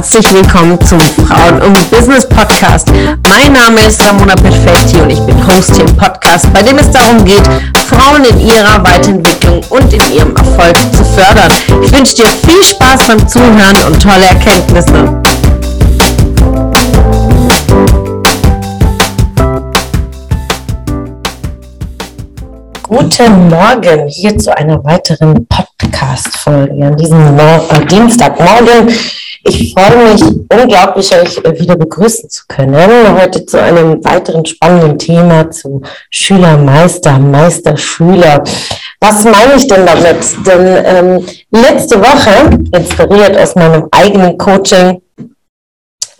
herzlich willkommen zum Frauen und Business Podcast. Mein Name ist Ramona Perfetti und ich bin Host hier im Podcast, bei dem es darum geht, Frauen in ihrer Weiterentwicklung und in ihrem Erfolg zu fördern. Ich wünsche dir viel Spaß beim Zuhören und tolle Erkenntnisse. Guten Morgen hier zu einer weiteren Podcast-Folge an diesem Mo äh, Dienstagmorgen. Ich freue mich unglaublich, euch wieder begrüßen zu können. Heute zu einem weiteren spannenden Thema zu Schüler, Meister, Meister, Schüler. Was meine ich denn damit? Denn ähm, letzte Woche, inspiriert aus meinem eigenen Coaching,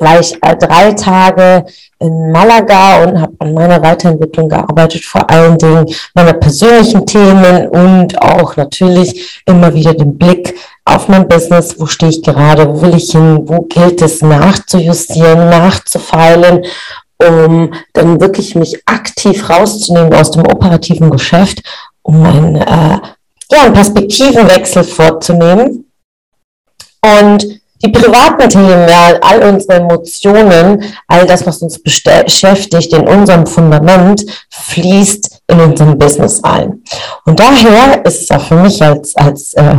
war ich äh, drei Tage in Malaga und habe an meiner Weiterentwicklung gearbeitet, vor allen Dingen meiner persönlichen Themen und auch natürlich immer wieder den Blick auf mein Business, wo stehe ich gerade, wo will ich hin, wo gilt es nachzujustieren, nachzufeilen, um dann wirklich mich aktiv rauszunehmen aus dem operativen Geschäft, um einen, äh, ja, einen Perspektivenwechsel vorzunehmen. Und die privaten Themen, ja, all unsere Emotionen, all das, was uns beschäftigt in unserem Fundament, fließt in unserem Business ein. Und daher ist es auch für mich als, als äh,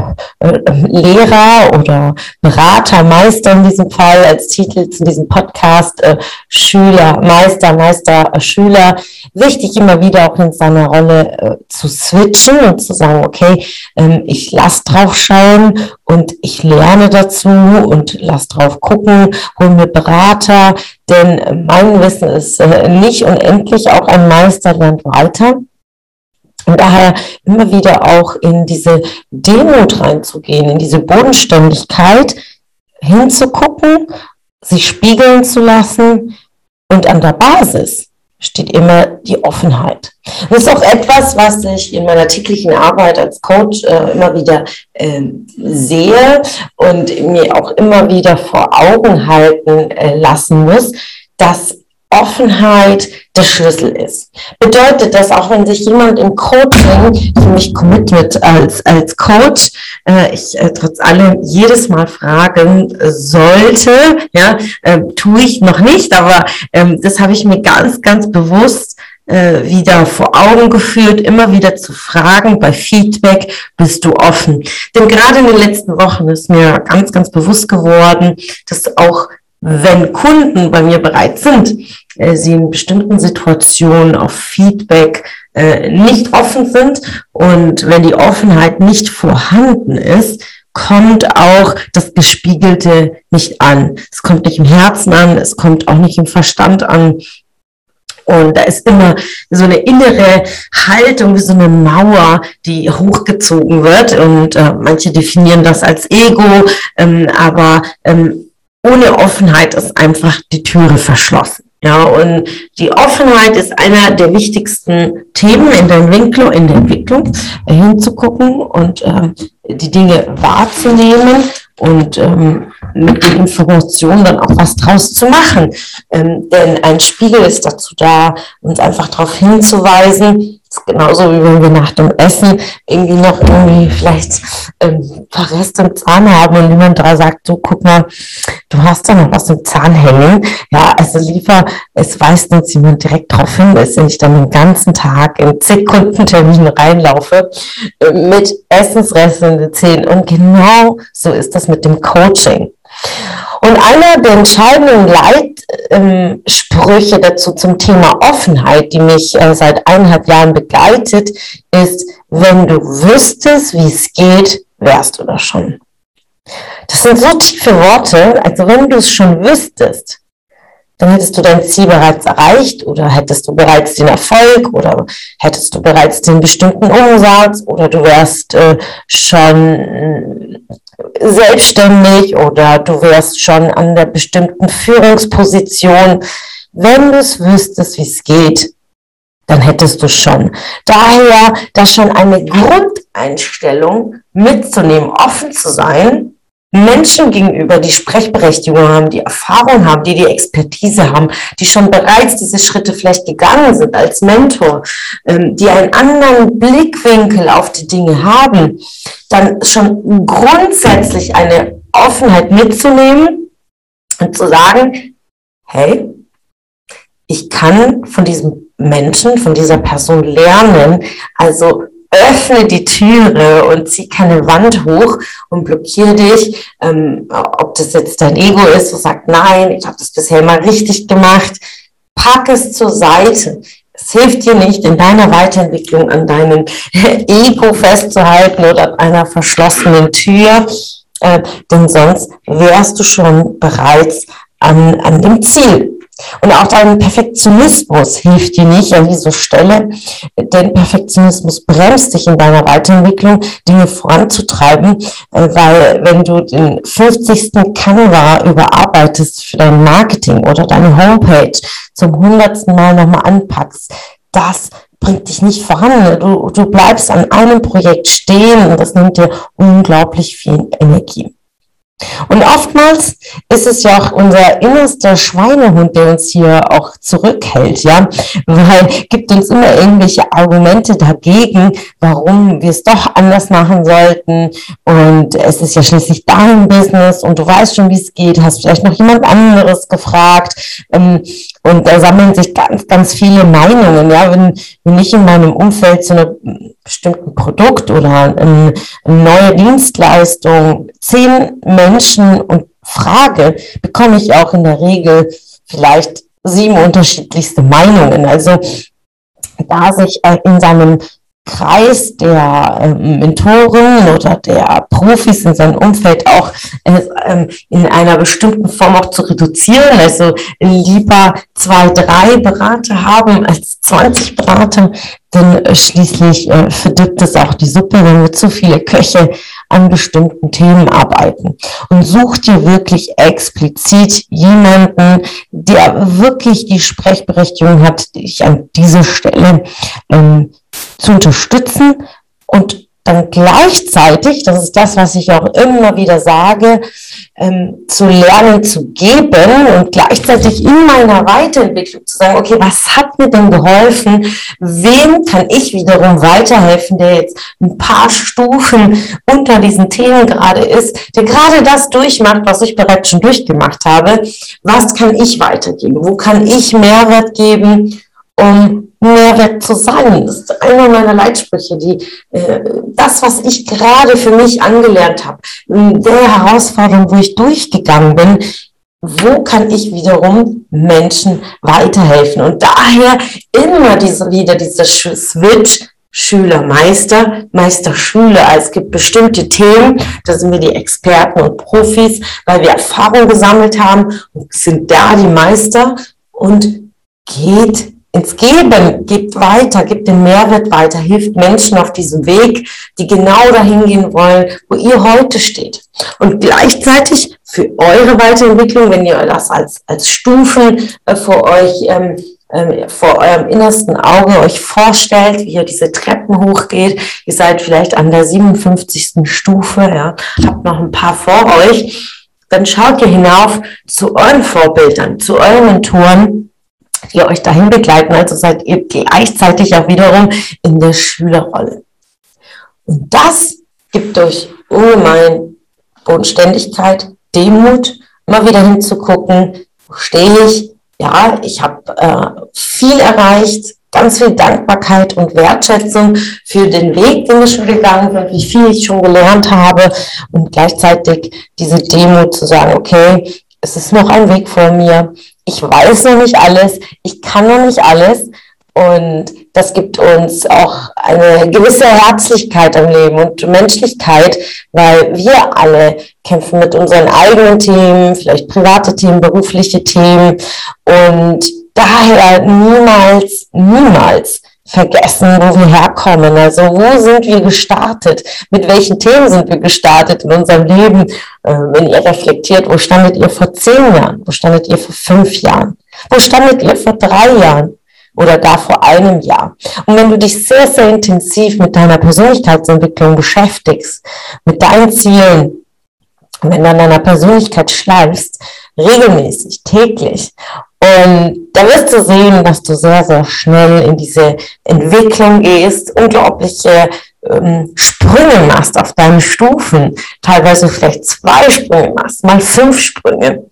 Lehrer oder Berater, Meister in diesem Fall, als Titel zu diesem Podcast, äh, Schüler, Meister, Meister, äh, Schüler, wichtig, immer wieder auch in seiner Rolle äh, zu switchen und zu sagen, okay, ähm, ich lasse drauf schauen und ich lerne dazu und lass drauf gucken, hol mir Berater, denn mein Wissen ist äh, nicht unendlich, auch ein Meister lernt weiter. Und daher immer wieder auch in diese Demut reinzugehen, in diese Bodenständigkeit hinzugucken, sich spiegeln zu lassen und an der Basis steht immer die Offenheit. Das ist auch etwas, was ich in meiner täglichen Arbeit als Coach äh, immer wieder äh, sehe und mir auch immer wieder vor Augen halten äh, lassen muss, dass Offenheit der Schlüssel ist. Bedeutet das, auch wenn sich jemand im Coaching für mich committet als, als Coach, äh, ich äh, trotz allem jedes Mal fragen sollte, ja, äh, tue ich noch nicht, aber ähm, das habe ich mir ganz, ganz bewusst äh, wieder vor Augen geführt, immer wieder zu fragen bei Feedback, bist du offen? Denn gerade in den letzten Wochen ist mir ganz, ganz bewusst geworden, dass auch wenn Kunden bei mir bereit sind, äh, sie in bestimmten Situationen auf Feedback äh, nicht offen sind und wenn die Offenheit nicht vorhanden ist, kommt auch das Gespiegelte nicht an. Es kommt nicht im Herzen an, es kommt auch nicht im Verstand an. Und da ist immer so eine innere Haltung, wie so eine Mauer, die hochgezogen wird. Und äh, manche definieren das als Ego, ähm, aber ähm, ohne Offenheit ist einfach die Türe verschlossen. Ja, und die Offenheit ist einer der wichtigsten Themen in der Entwicklung, in der Entwicklung äh, hinzugucken und äh, die Dinge wahrzunehmen und ähm, mit den Informationen dann auch was draus zu machen. Ähm, denn ein Spiegel ist dazu da, uns einfach darauf hinzuweisen, ist genauso wie wenn wir nach dem Essen irgendwie noch irgendwie vielleicht ähm, paar Reste im Zahn haben und jemand da sagt, so guck mal, du hast da noch was im Zahn hängen. Ja, also lieber, es weist uns jemand direkt darauf hin, dass ich dann den ganzen Tag in zig Kundenterminen reinlaufe äh, mit Essensresten in den Zähnen. Und genau so ist das mit dem Coaching. Und einer der entscheidenden Leitsprüche dazu zum Thema Offenheit, die mich äh, seit eineinhalb Jahren begleitet, ist, wenn du wüsstest, wie es geht, wärst du das schon. Das sind so tiefe Worte, also wenn du es schon wüsstest, dann hättest du dein Ziel bereits erreicht oder hättest du bereits den Erfolg oder hättest du bereits den bestimmten Umsatz oder du wärst äh, schon selbstständig oder du wärst schon an der bestimmten Führungsposition. Wenn du es wüsstest, wie es geht, dann hättest du schon. Daher, da schon eine Grundeinstellung mitzunehmen, offen zu sein, Menschen gegenüber, die Sprechberechtigung haben, die Erfahrung haben, die die Expertise haben, die schon bereits diese Schritte vielleicht gegangen sind als Mentor, ähm, die einen anderen Blickwinkel auf die Dinge haben, dann schon grundsätzlich eine Offenheit mitzunehmen Und zu sagen, hey, ich kann von diesem Menschen, von dieser Person lernen. Also öffne die Türe und zieh keine Wand hoch und blockiere dich. Ähm, ob das jetzt dein Ego ist, was sagt, nein, ich habe das bisher mal richtig gemacht. Pack es zur Seite. Es hilft dir nicht, in deiner Weiterentwicklung an deinem Ego festzuhalten oder an einer verschlossenen Tür, äh, denn sonst wärst du schon bereits an, an dem Ziel. Und auch dein Perfektionismus hilft dir nicht an dieser Stelle, denn Perfektionismus bremst dich in deiner Weiterentwicklung, Dinge voranzutreiben, äh, weil wenn du den 50. Canva überarbeitest für dein Marketing oder deine Homepage zum hundertsten Mal nochmal anpackst, das bringt dich nicht voran. Du, du bleibst an einem Projekt stehen und das nimmt dir unglaublich viel Energie. Und oftmals ist es ja auch unser innerster Schweinehund, der uns hier auch zurückhält, ja, weil gibt uns immer irgendwelche Argumente dagegen, warum wir es doch anders machen sollten. Und es ist ja schließlich dein Business und du weißt schon, wie es geht, hast vielleicht noch jemand anderes gefragt. Ähm, und da sammeln sich ganz, ganz viele Meinungen, ja, wenn, wenn ich in meinem Umfeld zu einem bestimmten Produkt oder eine, neue Dienstleistung zehn Menschen und frage, bekomme ich auch in der Regel vielleicht sieben unterschiedlichste Meinungen. Also da sich äh, in seinem Kreis der ähm, Mentoren oder der Profis in seinem Umfeld auch äh, ähm, in einer bestimmten Form auch zu reduzieren. Also lieber zwei, drei Berater haben als 20 Berater, denn äh, schließlich äh, verdirbt es auch die Suppe, wenn wir zu viele Köche an bestimmten Themen arbeiten. Und such dir wirklich explizit jemanden, der wirklich die Sprechberechtigung hat, dich an dieser Stelle ähm, zu unterstützen und dann gleichzeitig, das ist das, was ich auch immer wieder sage, ähm, zu lernen zu geben und gleichzeitig in meiner Weiterentwicklung zu sagen, okay, was hat mir denn geholfen? Wem kann ich wiederum weiterhelfen, der jetzt ein paar Stufen unter diesen Themen gerade ist, der gerade das durchmacht, was ich bereits schon durchgemacht habe? Was kann ich weitergeben? Wo kann ich Mehrwert geben? Um Mehrwert zu sein. Das ist einer meiner Leitsprüche, die äh, das, was ich gerade für mich angelernt habe, der Herausforderung, wo ich durchgegangen bin, wo kann ich wiederum Menschen weiterhelfen? Und daher immer diese, wieder dieser Switch Schüler, Meister, Meister, Schüler. Also es gibt bestimmte Themen, da sind wir die Experten und Profis, weil wir Erfahrung gesammelt haben und sind da die Meister und geht ins Geben, gibt weiter, gibt den Mehrwert weiter, hilft Menschen auf diesem Weg, die genau dahin gehen wollen, wo ihr heute steht. Und gleichzeitig für eure Weiterentwicklung, wenn ihr das als, als Stufen äh, vor euch, ähm, ähm, vor eurem innersten Auge euch vorstellt, wie ihr diese Treppen hochgeht, ihr seid vielleicht an der 57. Stufe, ja, habt noch ein paar vor euch, dann schaut ihr hinauf zu euren Vorbildern, zu euren Mentoren, die euch dahin begleiten. Also seid ihr gleichzeitig auch wiederum in der Schülerrolle. Und das gibt euch ungemein Bodenständigkeit, Demut, immer wieder hinzugucken, wo stehe ich? Ja, ich habe äh, viel erreicht, ganz viel Dankbarkeit und Wertschätzung für den Weg, den wir schon gegangen sind, wie viel ich schon gelernt habe und gleichzeitig diese Demut zu sagen, okay, es ist noch ein Weg vor mir, ich weiß noch nicht alles, ich kann noch nicht alles. Und das gibt uns auch eine gewisse Herzlichkeit im Leben und Menschlichkeit, weil wir alle kämpfen mit unseren eigenen Themen, vielleicht private Themen, berufliche Themen und daher niemals, niemals vergessen, wo wir herkommen. Also wo sind wir gestartet? Mit welchen Themen sind wir gestartet in unserem Leben? Äh, wenn ihr reflektiert, wo standet ihr vor zehn Jahren? Wo standet ihr vor fünf Jahren? Wo standet ihr vor drei Jahren? Oder gar vor einem Jahr. Und wenn du dich sehr, sehr intensiv mit deiner Persönlichkeitsentwicklung beschäftigst, mit deinen Zielen, wenn du an deiner Persönlichkeit schleifst, regelmäßig, täglich und da wirst du sehen, dass du sehr, sehr schnell in diese Entwicklung gehst, unglaubliche ähm, Sprünge machst auf deinen Stufen, teilweise vielleicht zwei Sprünge machst, mal fünf Sprünge.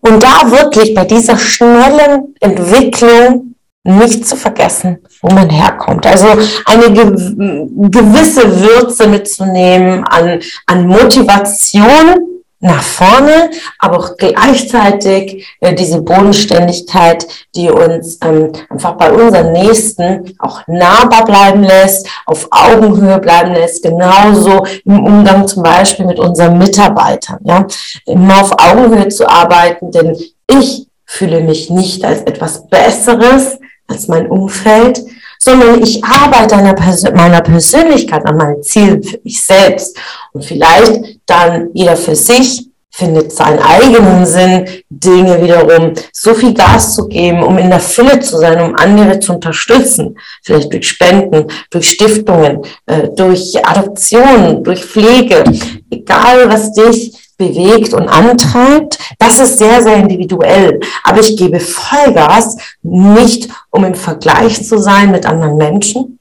Und da wirklich bei dieser schnellen Entwicklung nicht zu vergessen, wo man herkommt. Also eine gewisse Würze mitzunehmen an, an Motivation, nach vorne, aber auch gleichzeitig äh, diese Bodenständigkeit, die uns ähm, einfach bei unseren Nächsten auch nahbar bleiben lässt, auf Augenhöhe bleiben lässt, genauso im Umgang zum Beispiel mit unseren Mitarbeitern, ja, immer auf Augenhöhe zu arbeiten, denn ich fühle mich nicht als etwas Besseres als mein Umfeld, sondern ich arbeite an meiner Persönlichkeit, an meinen Zielen für mich selbst. Und vielleicht dann jeder für sich findet seinen eigenen Sinn, Dinge wiederum so viel Gas zu geben, um in der Fülle zu sein, um andere zu unterstützen, vielleicht durch Spenden, durch Stiftungen, äh, durch Adoptionen, durch Pflege, egal was dich bewegt und antreibt, das ist sehr, sehr individuell. Aber ich gebe Vollgas, nicht um im Vergleich zu sein mit anderen Menschen,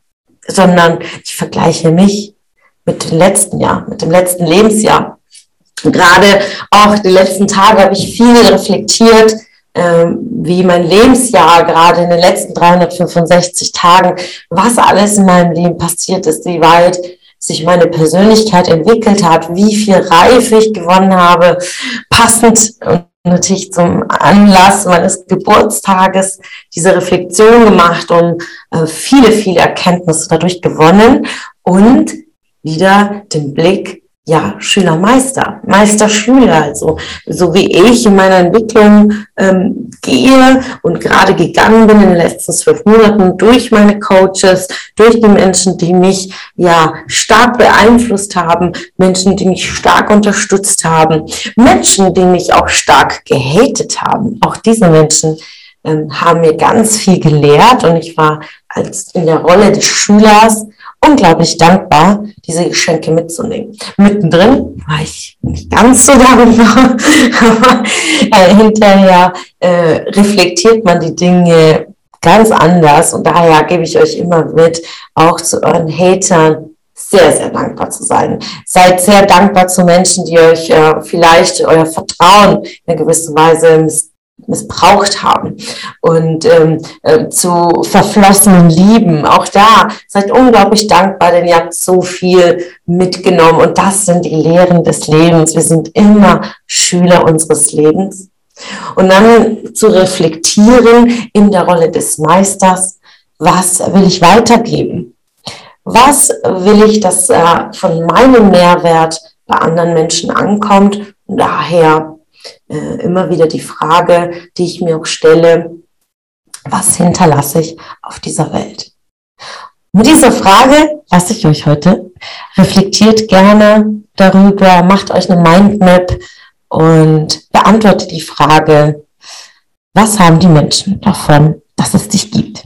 sondern ich vergleiche mich mit dem letzten Jahr, mit dem letzten Lebensjahr. Gerade auch die letzten Tage habe ich viel reflektiert, ähm, wie mein Lebensjahr gerade in den letzten 365 Tagen, was alles in meinem Leben passiert ist, wie weit sich meine Persönlichkeit entwickelt hat, wie viel Reife ich gewonnen habe, passend natürlich zum Anlass meines Geburtstages diese Reflexion gemacht und äh, viele, viele Erkenntnisse dadurch gewonnen und wieder den Blick ja, Schüler, Meister, Meister, Schüler, also so wie ich in meiner Entwicklung ähm, gehe und gerade gegangen bin in den letzten zwölf Monaten durch meine Coaches, durch die Menschen, die mich ja stark beeinflusst haben, Menschen, die mich stark unterstützt haben, Menschen, die mich auch stark gehatet haben. Auch diese Menschen ähm, haben mir ganz viel gelehrt und ich war als in der Rolle des Schülers unglaublich dankbar, diese Geschenke mitzunehmen. Mittendrin war ich nicht ganz so dankbar, aber äh, hinterher äh, reflektiert man die Dinge ganz anders und daher gebe ich euch immer mit, auch zu euren Hatern sehr, sehr dankbar zu sein. Seid sehr dankbar zu Menschen, die euch äh, vielleicht euer Vertrauen in gewisser Weise missbraucht haben und ähm, äh, zu verflossenen Lieben. Auch da seid unglaublich dankbar, denn ihr habt so viel mitgenommen und das sind die Lehren des Lebens. Wir sind immer Schüler unseres Lebens. Und dann zu reflektieren in der Rolle des Meisters, was will ich weitergeben? Was will ich, dass äh, von meinem Mehrwert bei anderen Menschen ankommt? Und daher äh, immer wieder die Frage, die ich mir auch stelle, was hinterlasse ich auf dieser Welt? Mit dieser Frage lasse ich euch heute. Reflektiert gerne darüber, macht euch eine Mindmap und beantwortet die Frage, was haben die Menschen davon, dass es dich gibt?